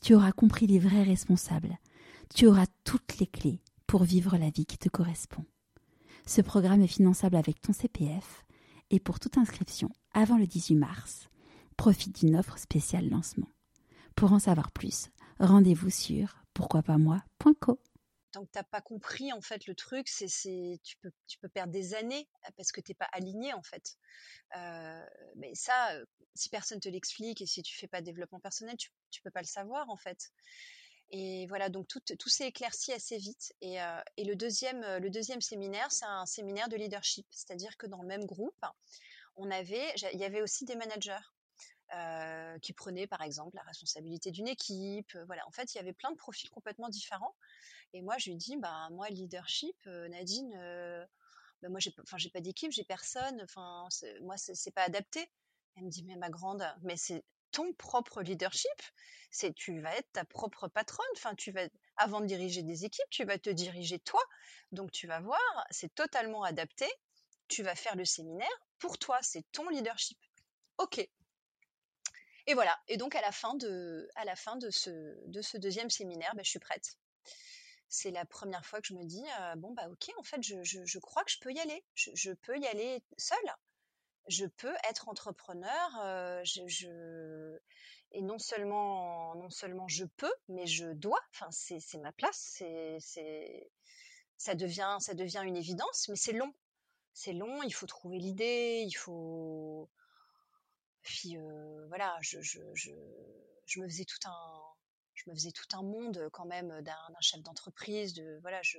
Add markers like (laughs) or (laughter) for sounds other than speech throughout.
tu auras compris les vrais responsables, tu auras toutes les clés pour vivre la vie qui te correspond. Ce programme est finançable avec ton CPF et pour toute inscription avant le 18 mars, profite d'une offre spéciale lancement. Pour en savoir plus, rendez-vous sur pourquoipasmoi.co. Tant que t'as pas compris en fait le truc, c'est tu peux tu peux perdre des années parce que t'es pas aligné en fait. Mais ça, si personne te l'explique et si tu fais pas de développement personnel, tu tu peux pas le savoir en fait. Et voilà, donc tout, tout s'est éclairci assez vite. Et, le, deuxième, séminaire, c'est un séminaire de leadership. C'est-à-dire que dans le même groupe, il y avait aussi des managers. Euh, qui prenaient par exemple la responsabilité d'une équipe. Voilà, en fait, il y avait plein de profils complètement différents. Et moi, je lui dis, bah moi, leadership, euh, Nadine, bah, moi, enfin, j'ai pas d'équipe, j'ai personne. Enfin, moi, c'est pas adapté. Elle me dit, mais ma grande, mais c'est ton propre leadership. C'est tu vas être ta propre patronne. Enfin, tu vas avant de diriger des équipes, tu vas te diriger toi. Donc tu vas voir, c'est totalement adapté. Tu vas faire le séminaire pour toi, c'est ton leadership. Ok. Et voilà. Et donc à la fin de, à la fin de ce, de ce deuxième séminaire, ben, je suis prête. C'est la première fois que je me dis euh, bon bah ok, en fait je, je, crois que je peux y aller. Je, peux y aller seule je peux être entrepreneur. Euh, et non seulement, non seulement je peux, mais je dois. Enfin, c'est ma place. C'est, ça devient, ça devient une évidence, mais c'est long. C'est long. Il faut trouver l'idée. Il faut. Puis voilà, je, je, je, je, me faisais tout un, je me faisais tout un monde quand même d'un chef d'entreprise. De voilà, je,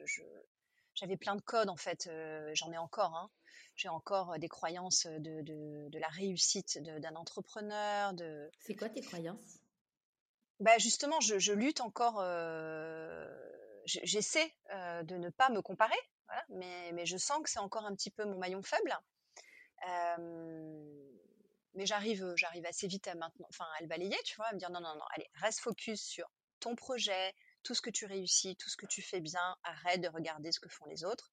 j'avais plein de codes en fait. J'en ai encore. Hein j'ai encore des croyances de, de, la réussite d'un entrepreneur. De... C'est quoi tes croyances? Bah Justement, je, lutte encore, j'essaie de ne pas me comparer, mais, mais, je sens que c'est encore un petit peu mon maillon faible. Mais j'arrive, j'arrive assez vite à maintenant, enfin à le balayer, tu vois, à me dire non, non, non, allez, reste focus sur ton projet, tout ce que tu réussis, tout ce que tu fais bien, arrête de regarder ce que font les autres.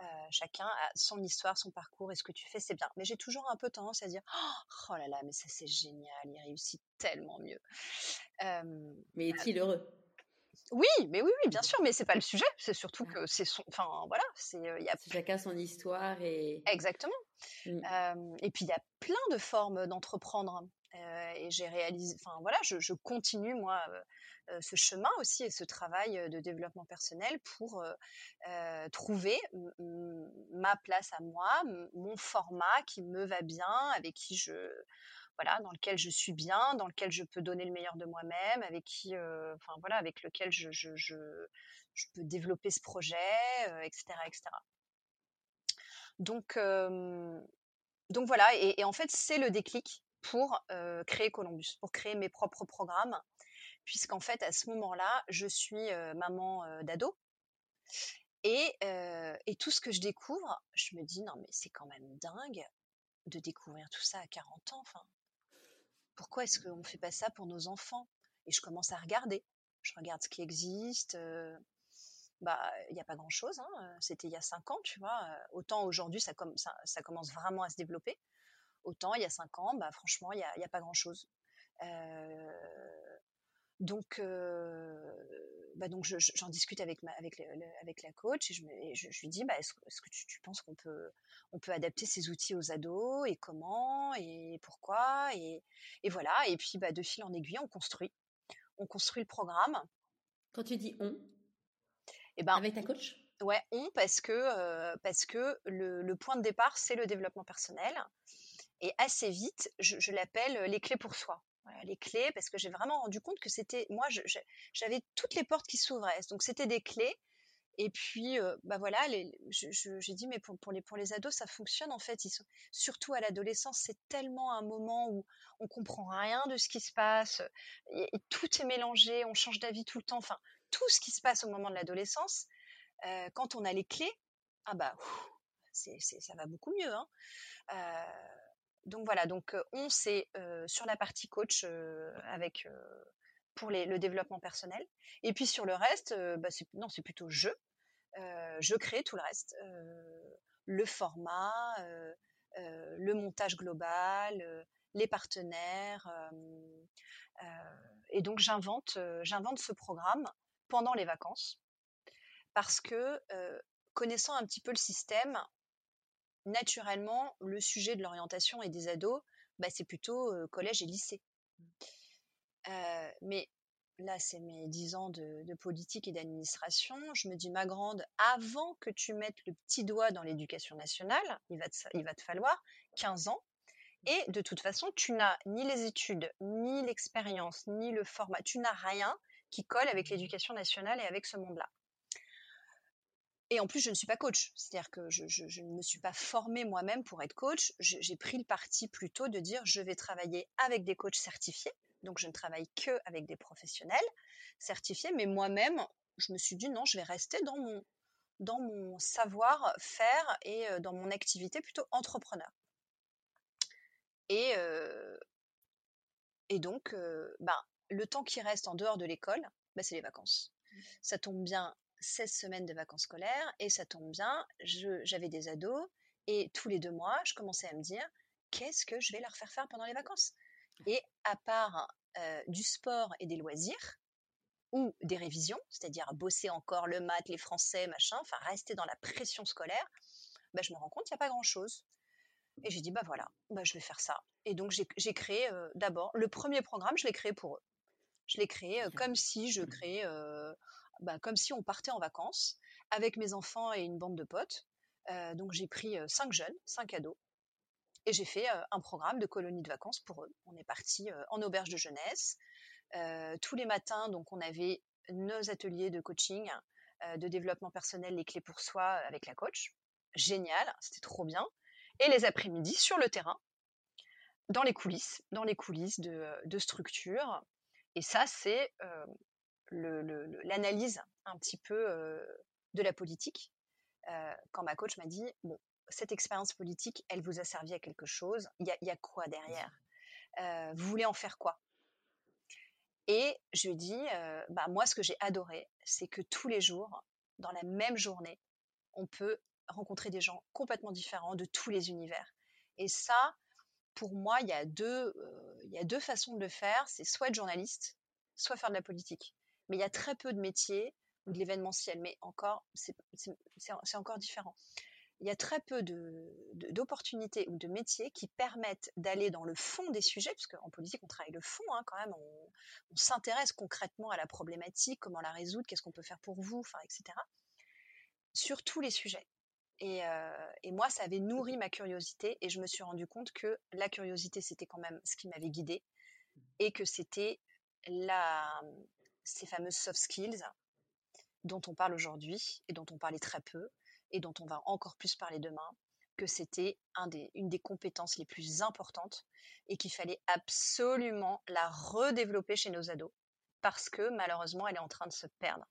Euh, chacun a son histoire, son parcours, et ce que tu fais, c'est bien. Mais j'ai toujours un peu tendance à dire oh, oh là là, mais ça c'est génial, il réussit tellement mieux. mais est-il heureux? Oui, mais oui, oui, bien sûr, mais c'est pas le (laughs) sujet. C'est surtout que c'est son. Enfin, voilà, c'est. Il y a chacun son histoire et. Exactement. Mmh. et puis il y a plein de formes d'entreprendre. et j'ai réalisé. Enfin voilà, je, je continue moi euh, ce chemin aussi et ce travail de développement personnel pour trouver ma place à moi, mon format qui me va bien, avec qui je voilà, dans lequel je suis bien, dans lequel je peux donner le meilleur de moi-même, avec qui, avec lequel je, peux développer ce projet, etc., etc. Donc, donc voilà, et, en fait, c'est le déclic pour créer Columbus, pour créer mes propres programmes puisqu'en fait, à ce moment-là, je suis maman d'ado. Et, et, tout ce que je découvre, je me dis, non, mais c'est quand même dingue de découvrir tout ça à 40 ans. Enfin, pourquoi est-ce qu'on ne fait pas ça pour nos enfants? Et je commence à regarder. Je regarde ce qui existe. bah, il n'y a pas grand-chose. Hein. C'était il y a 5 ans, tu vois. Autant aujourd'hui, ça, commence vraiment à se développer. Autant il y a 5 ans, bah, franchement, il n'y a, a, pas grand-chose. Donc, bah donc j'en discute avec, ma, avec, avec la coach et je, je, lui dis bah, est-ce, que tu, penses qu'on peut, on peut adapter ces outils aux ados et comment et pourquoi et, et voilà. Et puis bah, de fil en aiguille, on construit. On construit le programme. Quand tu dis on et eh ben, Avec ta coach? Ouais, on, parce que, parce que le, le, point de départ, c'est le développement personnel. Et assez vite, je, je l'appelle les clés pour soi les clés, parce que j'ai vraiment rendu compte que c'était, moi, j'avais toutes les portes qui s'ouvraient. Donc c'était des clés Et puis, bah voilà, j'ai dit, mais pour, les, pour les ados, ça fonctionne en fait. Surtout à l'adolescence, c'est tellement un moment où on comprend rien de ce qui se passe, tout est mélangé, on change d'avis tout le temps. Enfin, tout ce qui se passe au moment de l'adolescence, quand on a les clés, ah bah, ça va beaucoup mieux. Hein. Donc voilà, donc on c'est sur la partie coach avec pour le développement personnel. Et puis sur le reste, bah non, c'est plutôt je. je crée tout le reste. le format, le montage global, les partenaires. et donc j'invente, j'invente ce programme pendant les vacances parce que connaissant un petit peu le système, naturellement, le sujet de l'orientation et des ados, bah, c'est plutôt collège et lycée. Euh, mais là, c'est mes dix ans de, politique et d'administration. Je me dis, ma grande, avant que tu mettes le petit doigt dans l'éducation nationale, il va, te, il va te falloir 15 ans. Et de toute façon, tu n'as ni les études, ni l'expérience, ni le format. Tu n'as rien qui colle avec l'éducation nationale et avec ce monde-là. Et en plus, je ne suis pas coach. C'est-à-dire que je, je, ne me suis pas formée moi-même pour être coach. J'ai pris le parti plutôt de dire je vais travailler avec des coachs certifiés donc je ne travaille que avec des professionnels certifiés, mais moi-même, je me suis dit non, je vais rester dans mon, dans mon savoir-faire et dans mon activité plutôt entrepreneur. Et, et donc, ben, le temps qui reste en dehors de l'école, ben, c'est les vacances. Mmh. Ça tombe bien 16 semaines de vacances scolaires et ça tombe bien, j'avais des ados et tous les deux mois, je commençais à me dire qu'est-ce que je vais leur faire faire pendant les vacances? Et à part du sport et des loisirs, ou des révisions, c'est-à-dire bosser encore le maths, les français, machin, enfin rester dans la pression scolaire, bah, je me rends compte qu'il n'y a pas grand-chose. Et j'ai dit, bah voilà, bah, je vais faire ça. Et donc j'ai créé d'abord, le premier programme, je l'ai créé pour eux. Je l'ai créé comme si je mmh. créais, bah, comme si on partait en vacances avec mes enfants et une bande de potes. donc j'ai pris cinq jeunes, cinq ados, et j'ai fait un programme de colonie de vacances pour eux. On est parti en auberge de jeunesse. tous les matins, donc on avait nos ateliers de coaching, de développement personnel, les clés pour soi avec la coach. Génial, c'était trop bien. Et les après-midi sur le terrain, dans les coulisses, dans les coulisses de, structure. Et ça, c'est l'analyse un petit peu de la politique. quand ma coach m'a dit, bon, cette expérience politique, elle vous a servi à quelque chose Il y a, quoi derrière? Euh, Vous voulez en faire quoi? Et je lui dis, euh, bah, moi, ce que j'ai adoré, c'est que tous les jours, dans la même journée, on peut rencontrer des gens complètement différents de tous les univers. Et ça, pour moi, il y a deux, euh, y a deux façons de le faire. C'est soit être journaliste, soit faire de la politique. Mais il y a très peu de métiers ou de l'événementiel. Mais encore, c'est encore différent il y a très peu d'opportunités ou de métiers qui permettent d'aller dans le fond des sujets, parce qu'en politique, on travaille le fond hein, quand même, on, s'intéresse concrètement à la problématique, comment la résoudre, qu'est-ce qu'on peut faire pour vous, etc. Sur tous les sujets. Euh, et, moi, ça avait nourri ma curiosité et je me suis rendu compte que la curiosité, c'était quand même ce qui m'avait guidée et que c'était ces fameuses soft skills dont on parle aujourd'hui et dont on parlait très peu, et dont on va encore plus parler demain, que c'était une des compétences les plus importantes et qu'il fallait absolument la redévelopper chez nos ados parce que malheureusement elle est en train de se perdre.